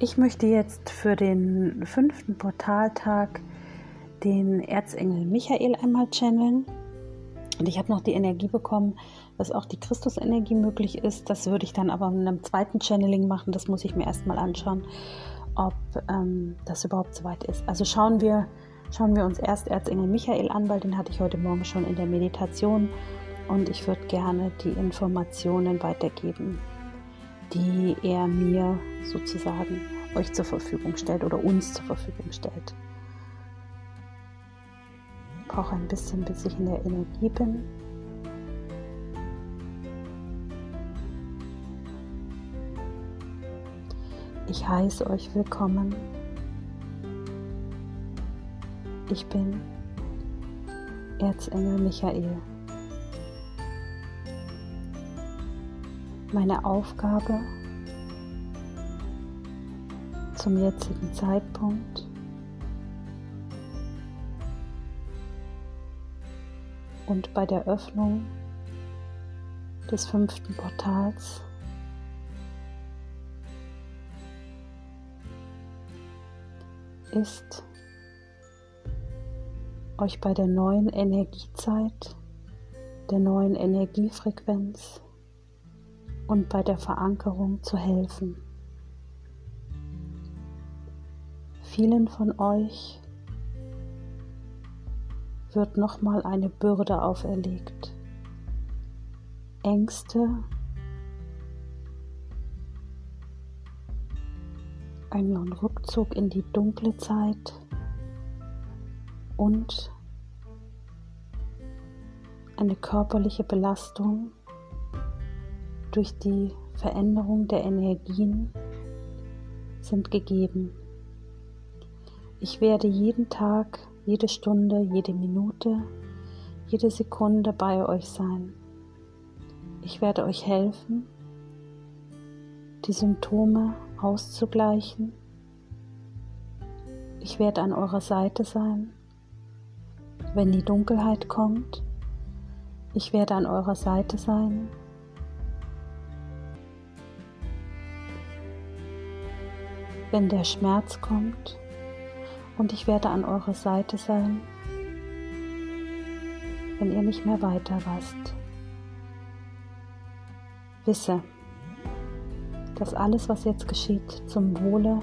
Ich möchte jetzt für den fünften Portaltag den Erzengel Michael einmal channeln. Und ich habe noch die Energie bekommen, dass auch die Christusenergie möglich ist. Das würde ich dann aber in einem zweiten Channeling machen. Das muss ich mir erstmal anschauen, ob ähm, das überhaupt soweit ist. Also schauen wir, schauen wir uns erst Erzengel Michael an, weil den hatte ich heute Morgen schon in der Meditation. Und ich würde gerne die Informationen weitergeben, die er mir sozusagen euch zur Verfügung stellt oder uns zur Verfügung stellt. Brauche ein bisschen, bis ich in der Energie bin. Ich heiße euch willkommen. Ich bin Erzengel Michael. Meine Aufgabe zum jetzigen Zeitpunkt. Und bei der Öffnung des fünften Portals ist, euch bei der neuen Energiezeit, der neuen Energiefrequenz und bei der Verankerung zu helfen. Vielen von euch wird nochmal eine Bürde auferlegt. Ängste, einen Rückzug in die dunkle Zeit und eine körperliche Belastung durch die Veränderung der Energien sind gegeben. Ich werde jeden Tag, jede Stunde, jede Minute, jede Sekunde bei euch sein. Ich werde euch helfen, die Symptome auszugleichen. Ich werde an eurer Seite sein, wenn die Dunkelheit kommt. Ich werde an eurer Seite sein, wenn der Schmerz kommt und ich werde an eurer Seite sein, wenn ihr nicht mehr weiter lasst. Wisse, dass alles, was jetzt geschieht, zum Wohle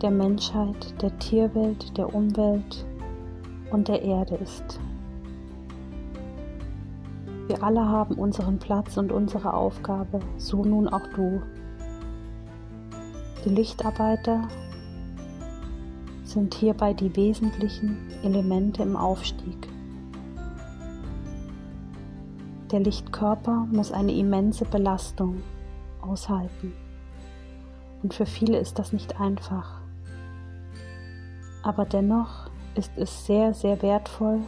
der Menschheit, der Tierwelt, der Umwelt und der Erde ist. Wir alle haben unseren Platz und unsere Aufgabe, so nun auch du. Die Lichtarbeiter sind hierbei die wesentlichen Elemente im Aufstieg. Der Lichtkörper muss eine immense Belastung aushalten. Und für viele ist das nicht einfach. Aber dennoch ist es sehr, sehr wertvoll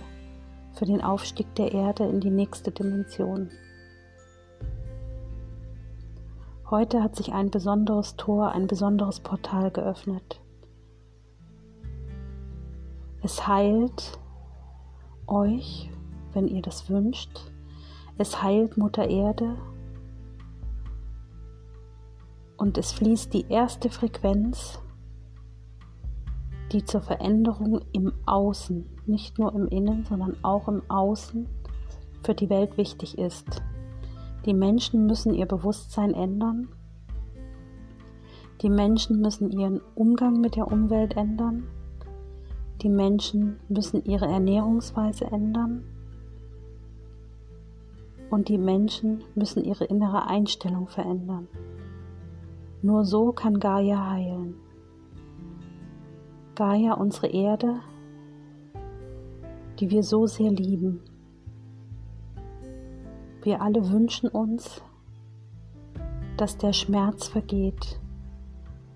für den Aufstieg der Erde in die nächste Dimension. Heute hat sich ein besonderes Tor, ein besonderes Portal geöffnet. Es heilt euch, wenn ihr das wünscht. Es heilt Mutter Erde. Und es fließt die erste Frequenz, die zur Veränderung im Außen, nicht nur im Innen, sondern auch im Außen für die Welt wichtig ist. Die Menschen müssen ihr Bewusstsein ändern. Die Menschen müssen ihren Umgang mit der Umwelt ändern. Die Menschen müssen ihre Ernährungsweise ändern und die Menschen müssen ihre innere Einstellung verändern. Nur so kann Gaia heilen. Gaia, unsere Erde, die wir so sehr lieben. Wir alle wünschen uns, dass der Schmerz vergeht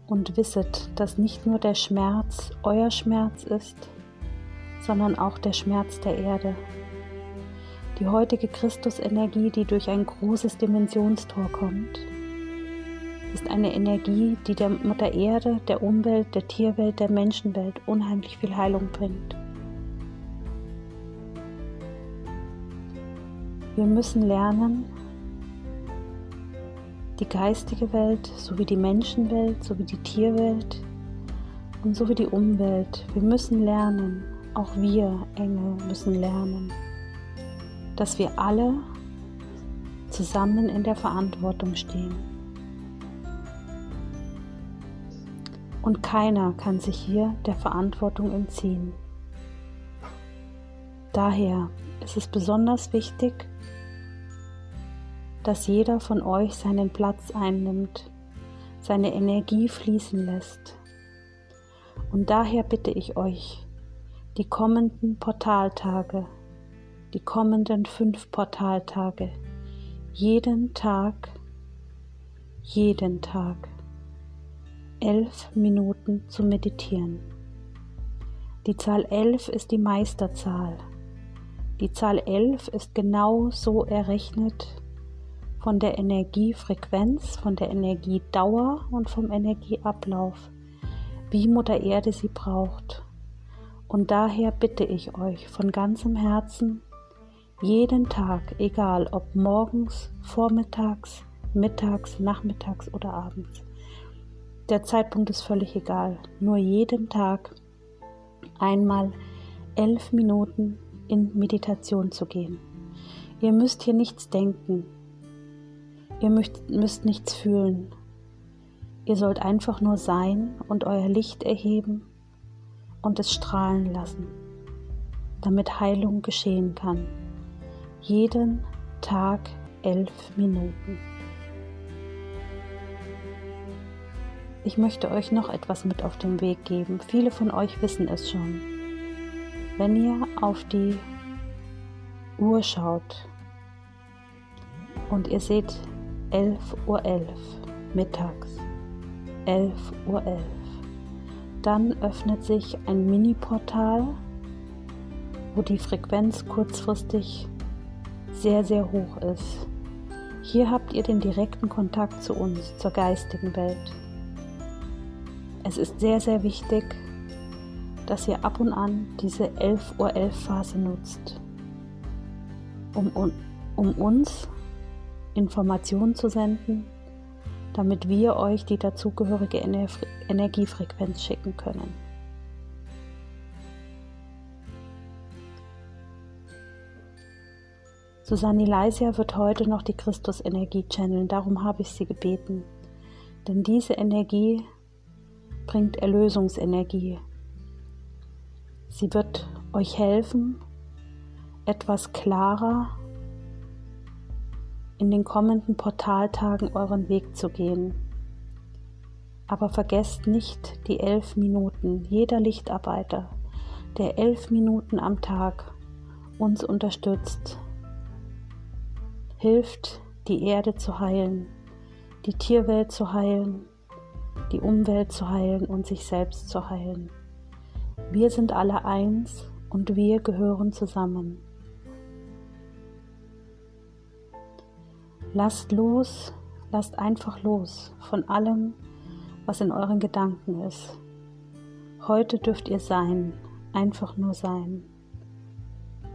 und wisset, dass nicht nur der Schmerz euer Schmerz ist, sondern auch der Schmerz der Erde. Die heutige Christusenergie, die durch ein großes Dimensionstor kommt, ist eine Energie, die der Mutter Erde, der Umwelt, der Tierwelt, der Menschenwelt unheimlich viel Heilung bringt. Wir müssen lernen, die geistige Welt sowie die Menschenwelt sowie die Tierwelt und sowie die Umwelt. Wir müssen lernen, auch wir Engel müssen lernen, dass wir alle zusammen in der Verantwortung stehen. Und keiner kann sich hier der Verantwortung entziehen. Daher ist es besonders wichtig, dass jeder von euch seinen Platz einnimmt, seine Energie fließen lässt. Und daher bitte ich euch, die kommenden Portaltage, die kommenden fünf Portaltage, jeden Tag, jeden Tag elf Minuten zu meditieren. Die Zahl elf ist die Meisterzahl. Die Zahl elf ist genau so errechnet, von der Energiefrequenz, von der Energiedauer und vom Energieablauf, wie Mutter Erde sie braucht. Und daher bitte ich euch von ganzem Herzen, jeden Tag, egal ob morgens, vormittags, mittags, nachmittags oder abends. Der Zeitpunkt ist völlig egal. Nur jeden Tag einmal elf Minuten in Meditation zu gehen. Ihr müsst hier nichts denken, Ihr müsst, müsst nichts fühlen. Ihr sollt einfach nur sein und euer Licht erheben und es strahlen lassen, damit Heilung geschehen kann. Jeden Tag elf Minuten. Ich möchte euch noch etwas mit auf den Weg geben. Viele von euch wissen es schon. Wenn ihr auf die Uhr schaut und ihr seht 11.11 Uhr .11, mittags. 11.11 Uhr. .11. Dann öffnet sich ein Mini-Portal, wo die Frequenz kurzfristig sehr, sehr hoch ist. Hier habt ihr den direkten Kontakt zu uns, zur geistigen Welt. Es ist sehr, sehr wichtig, dass ihr ab und an diese 11.11 Uhr .11 Phase nutzt, um, um uns Informationen zu senden, damit wir euch die dazugehörige Ener Energiefrequenz schicken können. Susanne Leisia wird heute noch die Christus-Energie channeln, darum habe ich sie gebeten. Denn diese Energie bringt Erlösungsenergie. Sie wird euch helfen, etwas klarer in den kommenden Portaltagen euren Weg zu gehen. Aber vergesst nicht die elf Minuten. Jeder Lichtarbeiter, der elf Minuten am Tag uns unterstützt, hilft, die Erde zu heilen, die Tierwelt zu heilen, die Umwelt zu heilen und sich selbst zu heilen. Wir sind alle eins und wir gehören zusammen. Lasst los, lasst einfach los von allem, was in euren Gedanken ist. Heute dürft ihr sein, einfach nur sein.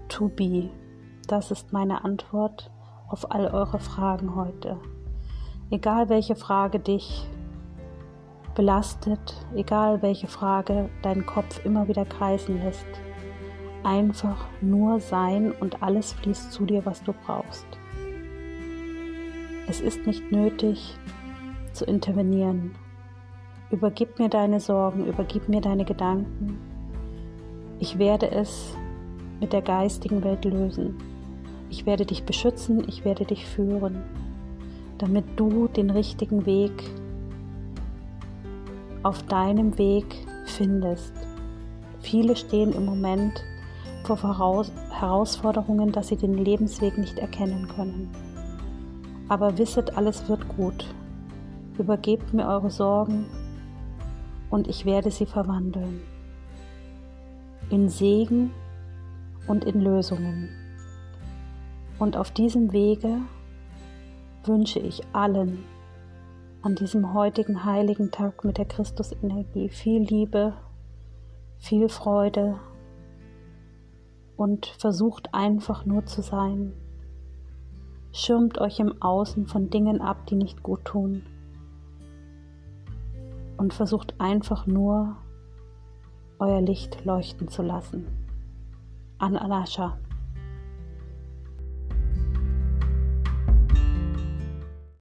To be, das ist meine Antwort auf all eure Fragen heute. Egal welche Frage dich belastet, egal welche Frage deinen Kopf immer wieder kreisen lässt, einfach nur sein und alles fließt zu dir, was du brauchst. Es ist nicht nötig zu intervenieren. Übergib mir deine Sorgen, übergib mir deine Gedanken. Ich werde es mit der geistigen Welt lösen. Ich werde dich beschützen, ich werde dich führen, damit du den richtigen Weg auf deinem Weg findest. Viele stehen im Moment vor Herausforderungen, dass sie den Lebensweg nicht erkennen können aber wisset, alles wird gut. Übergebt mir eure Sorgen und ich werde sie verwandeln in Segen und in Lösungen. Und auf diesem Wege wünsche ich allen an diesem heutigen heiligen Tag mit der Christusenergie viel Liebe, viel Freude und versucht einfach nur zu sein Schirmt euch im Außen von Dingen ab, die nicht gut tun. Und versucht einfach nur euer Licht leuchten zu lassen. An Anascha.